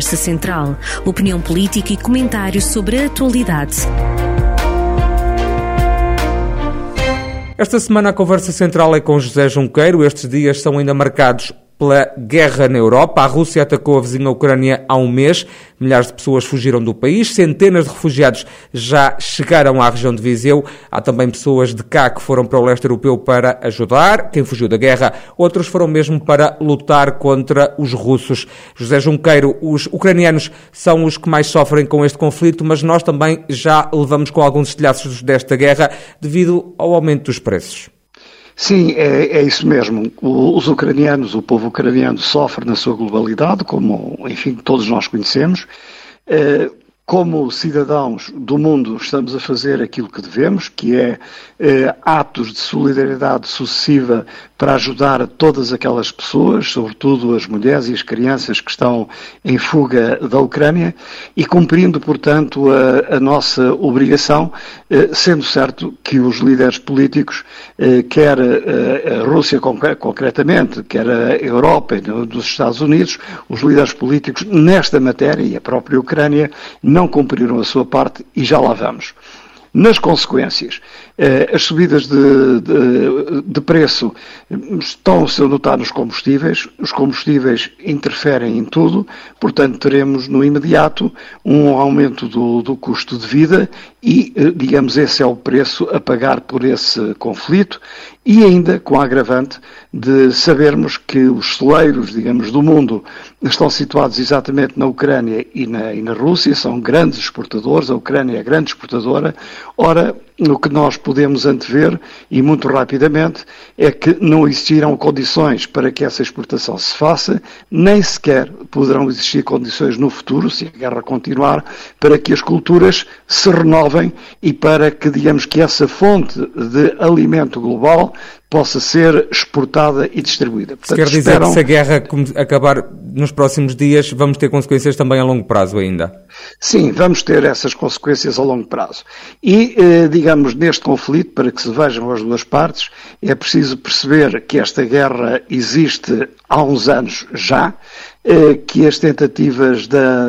Conversa Central. Opinião política e comentários sobre a atualidade. Esta semana a conversa central é com José Junqueiro. Estes dias são ainda marcados pela guerra na Europa. A Rússia atacou a vizinha Ucrânia há um mês. Milhares de pessoas fugiram do país. Centenas de refugiados já chegaram à região de Viseu. Há também pessoas de cá que foram para o leste europeu para ajudar. Quem fugiu da guerra, outros foram mesmo para lutar contra os russos. José Junqueiro, os ucranianos são os que mais sofrem com este conflito, mas nós também já levamos com alguns estilhaços desta guerra devido ao aumento dos preços. Sim, é, é, isso mesmo. Os ucranianos, o povo ucraniano sofre na sua globalidade, como, enfim, todos nós conhecemos. Eh, como cidadãos do mundo estamos a fazer aquilo que devemos, que é eh, atos de solidariedade sucessiva para ajudar todas aquelas pessoas, sobretudo as mulheres e as crianças que estão em fuga da Ucrânia, e cumprindo, portanto, a, a nossa obrigação, eh, sendo certo que os líderes políticos, eh, quer eh, a Rússia concretamente, quer a Europa e dos Estados Unidos, os líderes políticos nesta matéria e a própria Ucrânia não cumpriram a sua parte e já lá vamos. Nas consequências, as subidas de, de, de preço estão-se a notar nos combustíveis, os combustíveis interferem em tudo, portanto teremos no imediato um aumento do, do custo de vida e, eh, digamos, esse é o preço a pagar por esse conflito. E ainda com a agravante de sabermos que os celeiros, digamos, do mundo estão situados exatamente na Ucrânia e na, e na Rússia, são grandes exportadores, a Ucrânia é grande exportadora, ora, o que nós podemos antever, e muito rapidamente, é que não existirão condições para que essa exportação se faça, nem sequer poderão existir condições no futuro, se a guerra continuar, para que as culturas se renovem e para que, digamos, que essa fonte de alimento global possa ser exportada e distribuída. Portanto, quer dizer esperam... que se a guerra acabar nos próximos dias, vamos ter consequências também a longo prazo ainda? Sim, vamos ter essas consequências a longo prazo. E, eh, digamos, neste conflito, para que se vejam as duas partes, é preciso perceber que esta guerra existe há uns anos já, eh, que as tentativas da,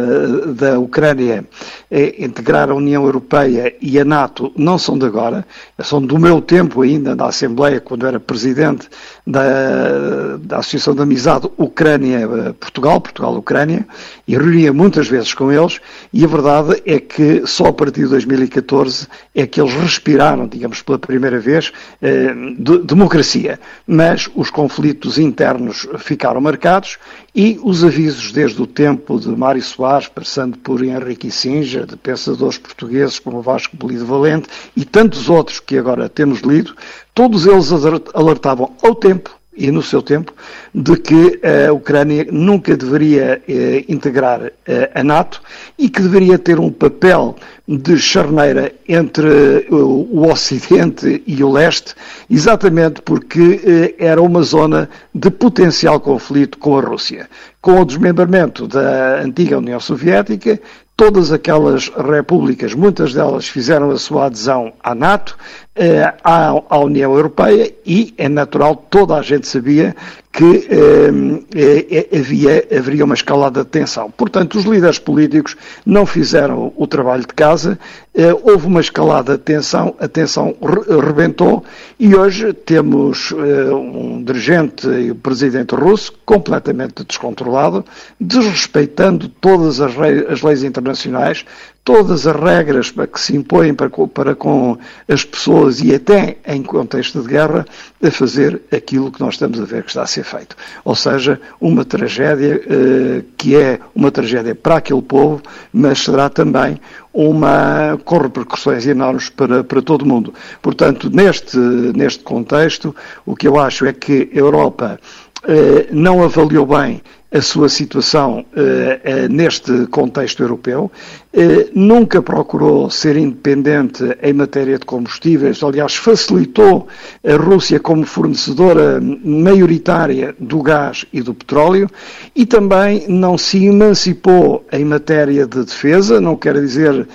da Ucrânia eh, integrar a União Europeia e a NATO não são de agora, são do meu tempo ainda, da Assembleia, quando era presidente da, da Associação de Amizade Ucrânia-Portugal, Portugal-Ucrânia, e reunia muitas vezes com eles, e a verdade é que só a partir de 2014 é que eles respiraram, digamos, pela primeira vez, eh, de, democracia. Mas os conflitos internos ficaram marcados e os avisos desde o tempo de Mário Soares, passando por Henrique Singer, de pensadores portugueses como Vasco Belido Valente e tantos outros que agora temos lido, todos eles alertavam ao tempo e no seu tempo, de que a Ucrânia nunca deveria eh, integrar eh, a NATO e que deveria ter um papel de charneira entre eh, o Ocidente e o Leste, exatamente porque eh, era uma zona de potencial conflito com a Rússia. Com o desmembramento da antiga União Soviética, todas aquelas repúblicas, muitas delas fizeram a sua adesão à NATO, eh, à, à, União Europeia e é natural, toda a gente sabia que eh, eh, havia, haveria uma escalada de tensão. Portanto, os líderes políticos não fizeram o trabalho de casa, eh, houve uma escalada de tensão, a tensão re rebentou e hoje temos eh, um dirigente e o presidente russo completamente descontrolado, desrespeitando todas as, as leis internacionais, todas as regras que se impõem para, para com as pessoas e até em contexto de guerra a fazer aquilo que nós estamos a ver que está a ser feito. Ou seja, uma tragédia eh, que é uma tragédia para aquele povo, mas será também uma, com repercussões enormes para, para todo o mundo. Portanto, neste, neste contexto, o que eu acho é que a Europa eh, não avaliou bem a sua situação eh, eh, neste contexto europeu, eh, nunca procurou ser independente em matéria de combustíveis, aliás, facilitou a Rússia como fornecedora maioritária do gás e do petróleo e também não se emancipou em matéria de defesa, não quer dizer,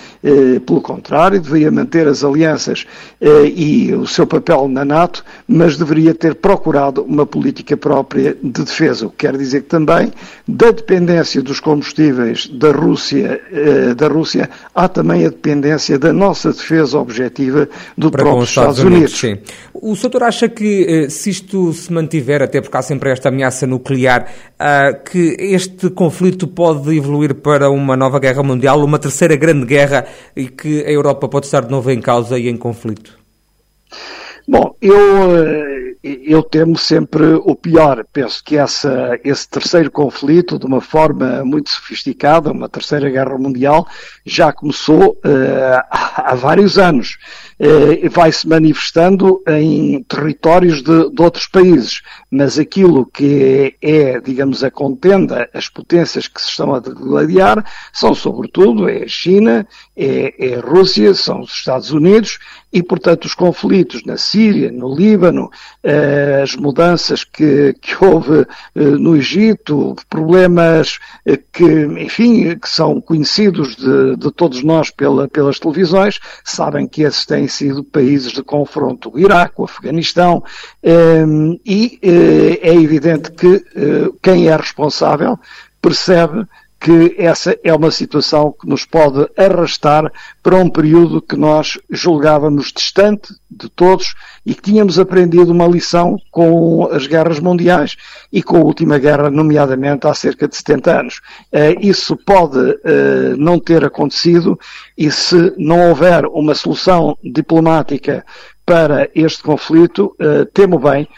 pelo contrário, deveria manter as alianças e o seu papel na NATO, mas deveria ter procurado uma política própria de defesa, o que quer dizer que também além da dependência dos combustíveis da Rússia, eh, da Rússia, há também a dependência da nossa defesa objetiva do Para próprio Estados, Estados Unidos. Unidos. O senhor acha que, se isto se mantiver, até porque há sempre esta ameaça nuclear, que este conflito pode evoluir para uma nova guerra mundial, uma terceira grande guerra, e que a Europa pode estar de novo em causa e em conflito? Bom, eu, eh, eu temo sempre o pior. Penso que essa, esse terceiro conflito, de uma forma muito sofisticada, uma terceira guerra mundial, já começou uh, há vários anos. Uh, vai se manifestando em territórios de, de, outros países. Mas aquilo que é, digamos, a contenda, as potências que se estão a degladiar, são sobretudo é a China, é, é a Rússia, são os Estados Unidos, e, portanto, os conflitos na Síria, no Líbano, eh, as mudanças que, que houve eh, no Egito, problemas eh, que, enfim, que são conhecidos de, de todos nós pela, pelas televisões, sabem que esses têm sido países de confronto, o Iraque, o Afeganistão, e é evidente que quem é responsável percebe que essa é uma situação que nos pode arrastar para um período que nós julgávamos distante de todos e que tínhamos aprendido uma lição com as guerras mundiais e com a última guerra, nomeadamente há cerca de 70 anos. Eh, isso pode eh, não ter acontecido e se não houver uma solução diplomática para este conflito, eh, temo bem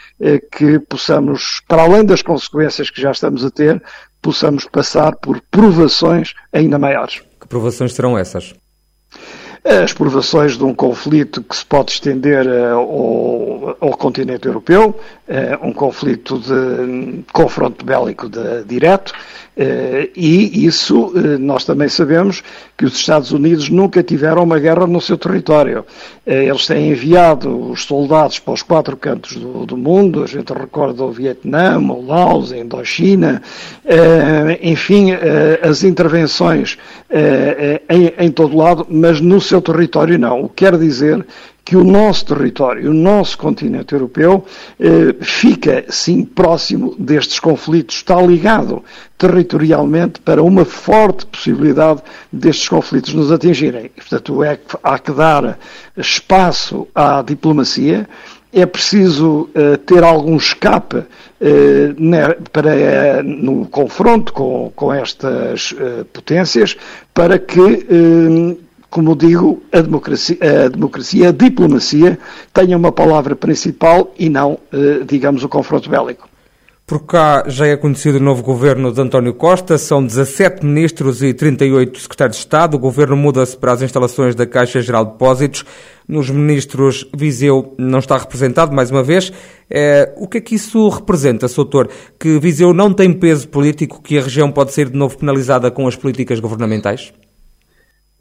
que possamos, para além das consequências que já estamos a ter, possamos passar por provações ainda maiores. Que provações serão essas? As provações de um conflito que se pode estender uh, ao, ao, continente europeu, um conflito de confronto bélico de, direto, e isso nós também sabemos que os Estados Unidos nunca tiveram uma guerra no seu território. eles têm enviado os soldados para os quatro cantos do, do mundo, a gente recorda o Vietnã, o Laos, a Indochina, enfim, as intervenções em, em todo lado, mas no seu território não. O que quer dizer que o nosso território, o nosso continente europeu, eh, fica, sim, próximo destes conflitos, está ligado territorialmente para uma forte possibilidade destes conflitos nos atingirem. Portanto, é, há que dar espaço à diplomacia, é preciso uh, ter algum escape uh, né, para, uh, no confronto com, com estas potências para que como digo, a democracia, a democracia, a diplomacia tenha uma palavra principal e não, eh, digamos, o confronto bélico. Por cá já é conhecido o novo governo de António Costa, são 17 ministros e 38 secretários de Estado. O governo muda-se para as instalações da Caixa Geral de Depósitos. Nos ministros, Viseu não está representado, mais uma vez. É, o que é que isso representa, Soutor? Que Viseu não tem peso político, que a região pode ser de novo penalizada com as políticas governamentais?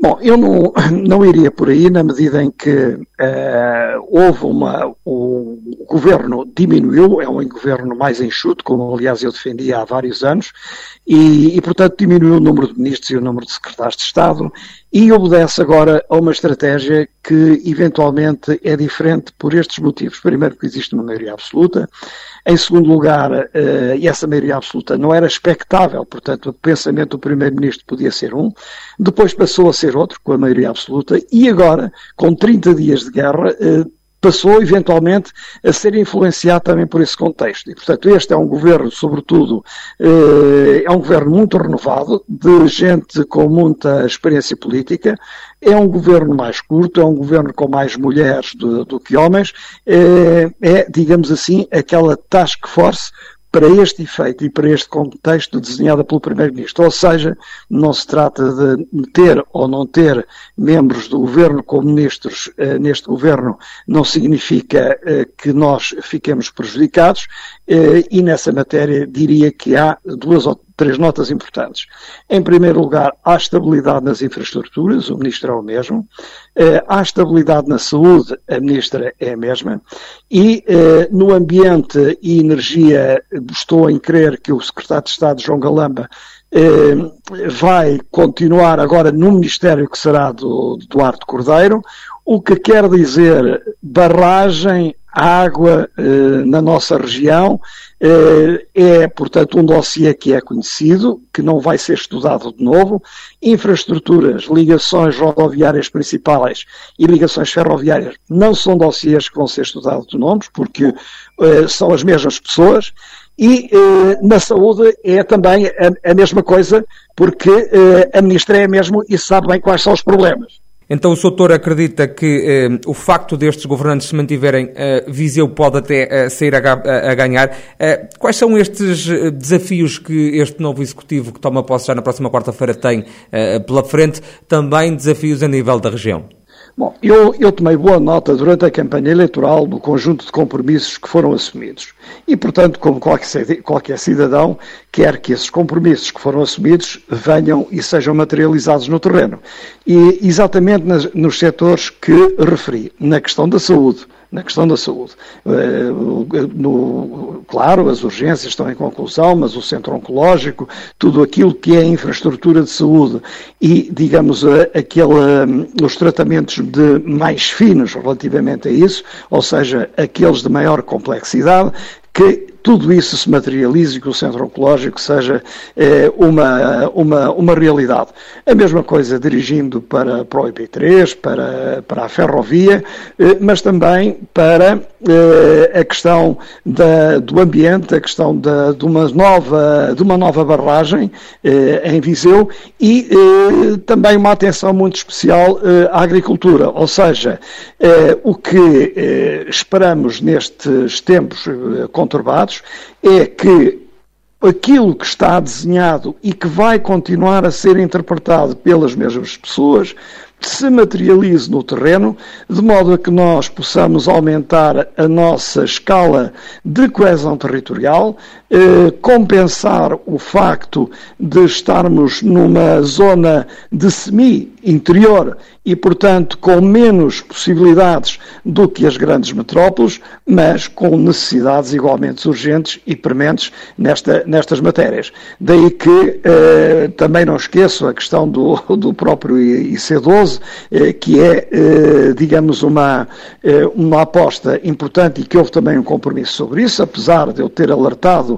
Bom, eu não, não iria por aí na medida em que uh, houve uma. O, governo diminuiu, é um governo mais enxuto, como aliás eu defendia há vários anos, e, e, portanto diminuiu o número de ministros e o número de secretários de Estado e obedece agora a uma estratégia que eventualmente é diferente por estes motivos. Primeiro, porque existe uma maioria absoluta. Em segundo lugar, uh, e essa maioria absoluta não era expectável, portanto, o pensamento do Primeiro-Ministro podia ser um. Depois passou a ser outro, com a maioria absoluta. E agora, com 30 dias de guerra, uh, passou eventualmente a ser influenciado também por esse contexto. E, portanto, este é um governo, sobretudo, eh, é um governo muito renovado, de gente com muita experiência política, é um governo mais curto, é um governo com mais mulheres do, do que homens, é, é, digamos assim, aquela task force para este efeito e para este contexto desenhada pelo Primeiro-Ministro. Ou seja, não se trata de ter ou não ter membros do governo como ministros eh, neste governo, não significa eh, que nós fiquemos prejudicados, eh, e nessa matéria diria que há duas ou três notas importantes. Em primeiro lugar, há estabilidade nas infraestruturas, o Ministro é o mesmo. Eh, há estabilidade na saúde, a Ministra é a mesma. E eh, no ambiente e energia, estou em crer que o Secretário de Estado, João Galamba, eh, vai continuar agora no Ministério que será do, Duarte Cordeiro. O que quer dizer barragem água eh, na nossa região eh, é, portanto, um dossiê que é conhecido, que não vai ser estudado de novo. Infraestruturas, ligações rodoviárias principais e ligações ferroviárias não são dossiês que vão ser estudados de novo, porque eh, são as mesmas pessoas. E eh, na saúde é também a, a mesma coisa, porque eh, a ministra é a mesma e sabe bem quais são os problemas. Então o Soutor acredita que eh, o facto destes governantes se mantiverem, eh, Viseu pode até eh, sair a, a, a ganhar. Eh, quais são estes eh, desafios que este novo Executivo, que toma posse já na próxima quarta-feira, tem eh, pela frente? Também desafios a nível da região? Bom, eu, eu, tomei boa nota durante a campanha eleitoral do conjunto de compromissos que foram assumidos. E, portanto, como qualquer, qualquer cidadão, quer que esses compromissos que foram assumidos venham e sejam materializados no terreno. E exatamente nas, nos setores que referi, na questão da saúde, na questão da saúde. Eh, no, claro, as urgências estão em conclusão, mas o centro oncológico, tudo aquilo que é infraestrutura de saúde e, digamos, aquele, os tratamentos de mais finos relativamente a isso, ou seja, aqueles de maior complexidade, que tudo isso se materialize e que o centro oncológico seja eh, uma, uma, uma realidade. A mesma coisa dirigindo para, para o IP3, para, para a ferrovia, eh, mas também para eh, a questão da, do ambiente, a questão da, de, uma nova, de uma nova barragem eh, em Viseu e eh, também uma atenção muito especial eh, à agricultura. Ou seja, o que esperamos nestes tempos conturbados é que aquilo que está desenhado e que vai continuar a ser interpretado pelas mesmas pessoas se materialize no terreno, de modo a que nós possamos aumentar a nossa escala de coesão territorial, eh, compensar o facto de estarmos numa zona de semi-interior e, portanto, com menos possibilidades do que as grandes metrópoles, mas com necessidades igualmente urgentes e prementes nesta, nestas matérias. Daí que eh, também não esqueço a questão do, do próprio IC12, eh, que é, eh, digamos, uma, eh, uma aposta importante e que houve também um compromisso sobre isso, apesar de eu ter alertado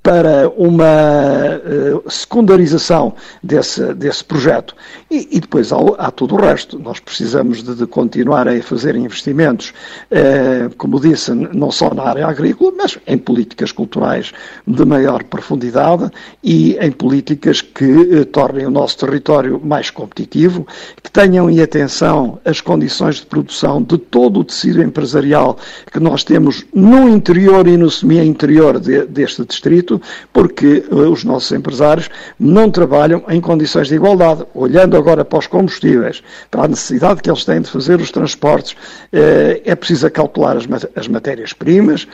para uma uh, secundarização desse, desse projeto. E, e depois há, há, todo o resto. Nós precisamos de, de continuar a fazer investimentos, uh, como disse, não só na área agrícola, mas em políticas culturais de maior profundidade e em políticas que uh, tornem o nosso território mais competitivo, que tenham em atenção as condições de produção de todo o tecido empresarial que nós temos no interior e no semi-interior de, deste distrito porque uh, os nossos empresários não trabalham em condições de igualdade. Olhando agora para os combustíveis, para a necessidade que eles têm de fazer os transportes, uh, é preciso calcular as, as matérias-primas,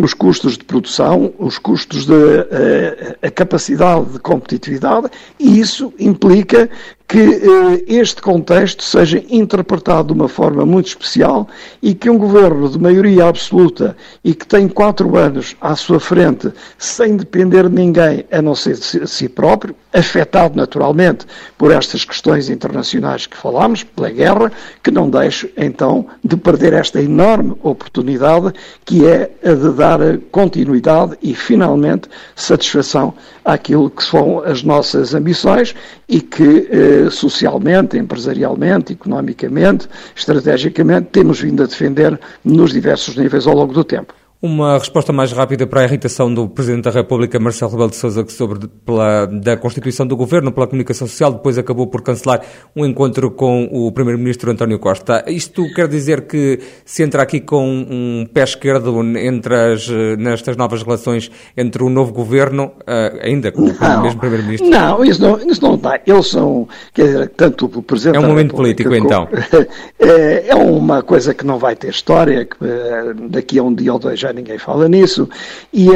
os custos de produção, os custos de uh, a capacidade de competitividade, e isso implica que uh, este contexto seja interpretado de uma forma muito especial e que um governo de maioria absoluta e que tem quatro anos à sua frente sem depender de ninguém a não ser de si próprio, afetado naturalmente por estas questões internacionais que falámos, pela guerra, que não deixe então de perder esta enorme oportunidade que é a de dar continuidade e finalmente satisfação àquilo que são as nossas ambições e que eh, socialmente, empresarialmente, economicamente, estrategicamente temos vindo a defender nos diversos níveis ao longo do tempo. Uma resposta mais rápida para a irritação do Presidente da República, Marcelo Rebelo de Sousa, que sobre pela, da Constituição do Governo, pela comunicação social, depois acabou por cancelar um encontro com o Primeiro-Ministro António Costa. Isto quer dizer que se entra aqui com um pé esquerdo entre as, nestas novas relações entre o novo Governo, eh, ainda com não, o mesmo Primeiro-Ministro? Não, isso não, isso não dá. Eles são, quer dizer, tanto o Presidente É um momento político, então. É, é uma coisa que não vai ter história, que eh, daqui a um dia ou dois já ninguém fala nisso, e, uh,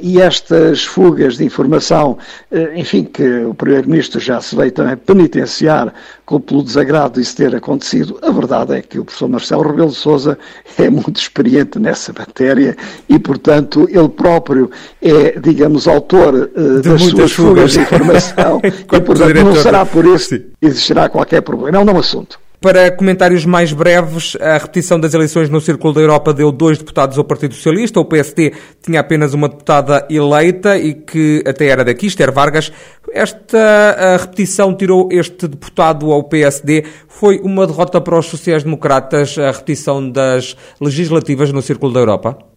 e estas fugas de informação, uh, enfim, que o Primeiro-Ministro já se veio também penitenciar pelo desagrado disso ter acontecido, a verdade é que o professor Marcelo Rebelo de Sousa é muito experiente nessa matéria e, portanto, ele próprio é, digamos, autor uh, das suas fugas. fugas de informação e, portanto, não será por isso que existirá qualquer problema. É um não assunto. Para comentários mais breves, a repetição das eleições no Círculo da Europa deu dois deputados ao Partido Socialista. O PSD tinha apenas uma deputada eleita e que até era daqui, Esther Vargas. Esta repetição tirou este deputado ao PSD. Foi uma derrota para os sociais-democratas a repetição das legislativas no Círculo da Europa?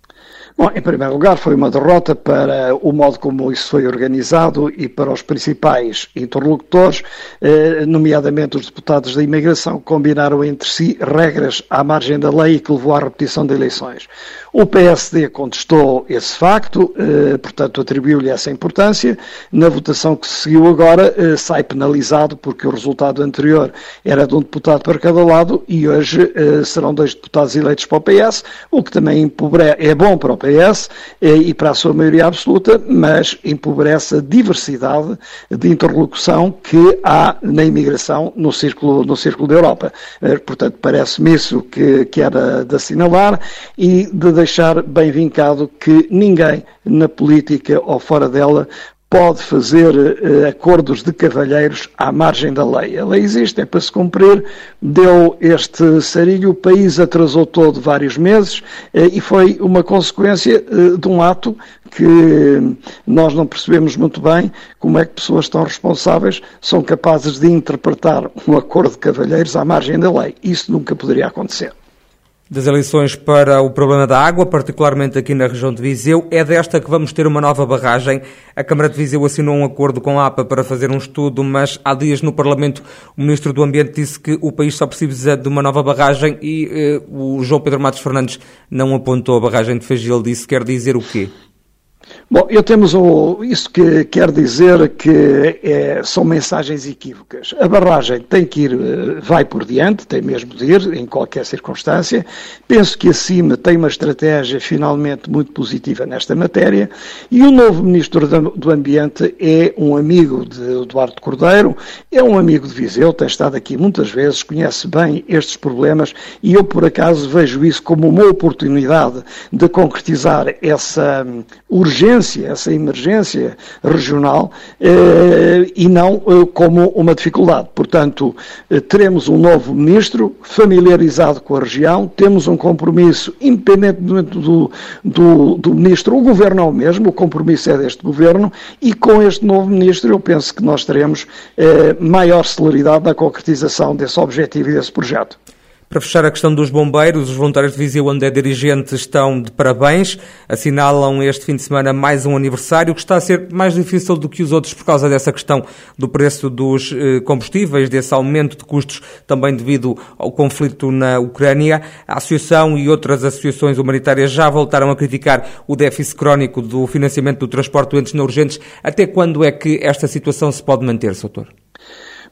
Bom, em primeiro lugar, foi uma derrota para o modo como isso foi organizado e para os principais interlocutores, eh, nomeadamente os deputados da imigração, que combinaram entre si regras à margem da lei que levou à repetição de eleições. O PSD contestou esse facto, eh, portanto, atribuiu-lhe essa importância. Na votação que se seguiu agora, eh, sai penalizado, porque o resultado anterior era de um deputado para cada lado e hoje serão dois deputados eleitos para o PS, o que também é bom para o PS eh, e para a sua maioria absoluta, mas empobrece a diversidade de interlocução que há na imigração no círculo, no círculo da Europa. Eh, portanto, parece-me isso que, que era de assinalar e de deixar bem vincado que ninguém na política ou fora dela pode fazer uh, acordos de cavalheiros à margem da lei. A lei existe, é para se cumprir, deu este sarilho, o país atrasou todo vários meses uh, e foi uma consequência uh, de um ato que nós não percebemos muito bem como é que pessoas tão responsáveis são capazes de interpretar um acordo de cavalheiros à margem da lei. Isso nunca poderia acontecer das eleições para o problema da água, particularmente aqui na região de Viseu. É desta que vamos ter uma nova barragem. A Câmara de Viseu assinou um acordo com a APA para fazer um estudo, mas há dias no Parlamento o Ministro do Ambiente disse que o país só precisa de uma nova barragem e eh, o João Pedro Matos Fernandes não apontou a barragem de Fagil. Disse quer dizer o quê? Bom, eu temos o, isso que quer dizer que é, são mensagens equívocas. A barragem tem que ir, eh, vai por diante, tem mesmo de ir, em qualquer circunstância. Penso que a CIMA tem uma estratégia finalmente muito positiva nesta matéria e o novo Ministro do Ambiente é um amigo de Eduardo Cordeiro, é um amigo de Viseu, tem estado aqui muitas vezes, conhece bem estes problemas e eu, por acaso, vejo isso como uma oportunidade de concretizar essa hum, urgência essa emergência regional eh, e não eh, como uma dificuldade. Portanto, eh, teremos um novo ministro familiarizado com a região, temos um compromisso, independentemente do, do, do ministro, o governo é o mesmo, o compromisso é deste governo e com este novo ministro eu penso que nós teremos maior celeridade na concretização desse objetivo e desse projeto. Para fechar a questão dos bombeiros, os voluntários de Viseu, onde é dirigente, estão de parabéns. Assinalam este fim de semana mais um aniversário que está a ser mais difícil do que os outros por causa dessa questão do preço dos eh, combustíveis, desse aumento de custos também devido ao conflito na Ucrânia. A Associação e outras associações humanitárias já voltaram a criticar o déficit crónico do financiamento do transporte doentes não urgentes. Até quando é que esta situação se pode manter, Soutor?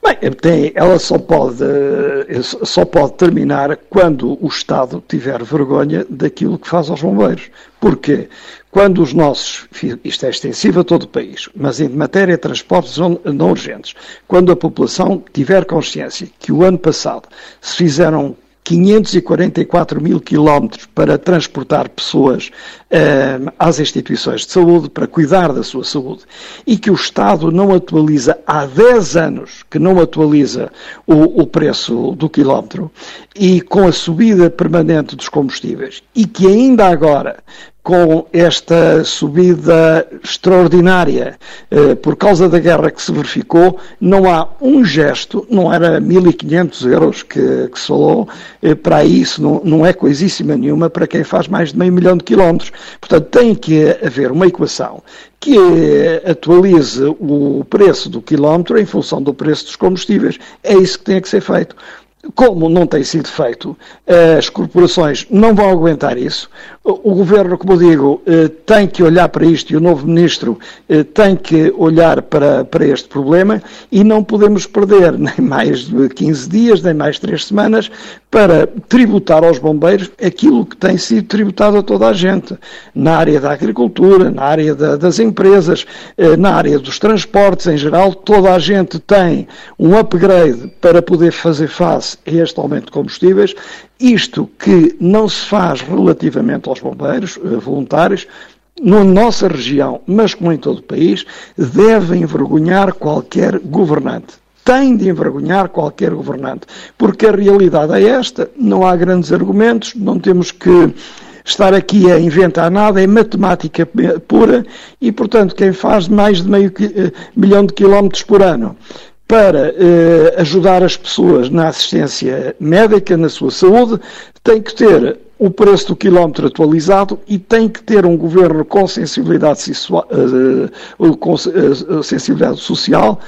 Bem, tem, ela só pode, eh, só pode terminar quando o Estado tiver vergonha daquilo que faz aos bombeiros. Porque quando os nossos, isto é extensivo a todo o país, mas em matéria de transportes não urgentes, quando a população tiver consciência que o ano passado se fizeram 544 mil quilómetros para transportar pessoas uh, às instituições de saúde, para cuidar da sua saúde, e que o Estado não atualiza há 10 anos, que não atualiza o, o preço do quilómetro, e com a subida permanente dos combustíveis, e que ainda agora com esta subida extraordinária eh, por causa da guerra que se verificou, não há um gesto, não era 1.500 euros que, que se falou, eh, para isso não, não é coisíssima nenhuma para quem faz mais de meio milhão de quilómetros. Portanto, tem que haver uma equação que atualize o preço do quilómetro em função do preço dos combustíveis. É isso que tem que ser feito. Como não tem sido feito, as corporações não vão aguentar isso. O governo, como digo, eh, tem que olhar para isto e o novo ministro eh, tem que olhar para, para este problema e não podemos perder nem mais de 15 dias, nem mais 3 semanas para tributar aos bombeiros aquilo que tem sido tributado a toda a gente, na área da agricultura, na área da, das empresas, eh, na área dos transportes em geral, toda a gente tem um upgrade para poder fazer face a este aumento de combustíveis, isto que não se faz relativamente aos bombeiros eh, voluntários, na nossa região, mas como em todo o país, deve envergonhar qualquer governante. tem de envergonhar qualquer governante, porque a realidade é esta, não há grandes argumentos, não temos que estar aqui a inventar nada, é matemática pura e, portanto, quem faz mais de meio eh, milhão de quilómetros por ano para eh, ajudar as pessoas na assistência médica, na sua saúde, tem que ter o preço do quilómetro atualizado e tem que ter um governo com sensibilidade, uh, com, uh, sensibilidade social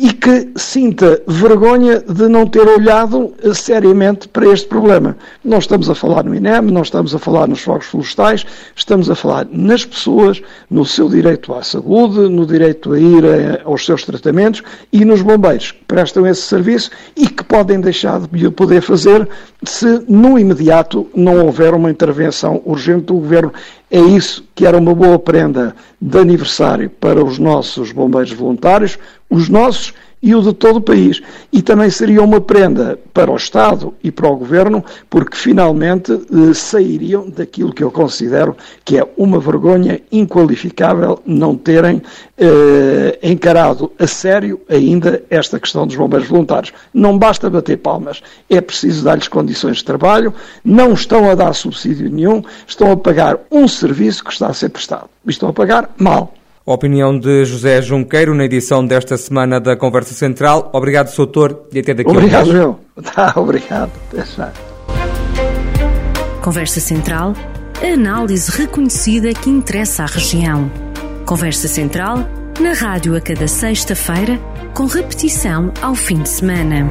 e que sinta vergonha de não ter olhado eh, seriamente para este problema. Não estamos a falar no INEM, não estamos a falar nos fogos florestais, estamos a falar nas pessoas, no seu direito à saúde, no direito a ir a, aos seus tratamentos e nos bombeiros que prestam esse serviço e que podem deixar de poder fazer se no imediato não houver uma intervenção urgente do governo. É isso que era uma boa prenda de aniversário para os nossos bombeiros voluntários, os nossos e o de todo o país. E também seria uma prenda para o Estado e para o Governo, porque finalmente eh, sairiam daquilo que eu considero que é uma vergonha inqualificável não terem eh, encarado a sério ainda esta questão dos bombeiros voluntários. Não basta bater palmas, é preciso dar-lhes condições de trabalho, não estão a dar subsídio nenhum, estão a pagar um serviço que está a ser prestado. E estão a pagar mal. A opinião de José Junqueiro na edição desta semana da Conversa Central. Obrigado, Soutor, e até daqui obrigado, meu. Tá, obrigado. Até já. Conversa Central, a análise reconhecida que interessa à região. Conversa Central, na rádio a cada sexta-feira, com repetição ao fim de semana.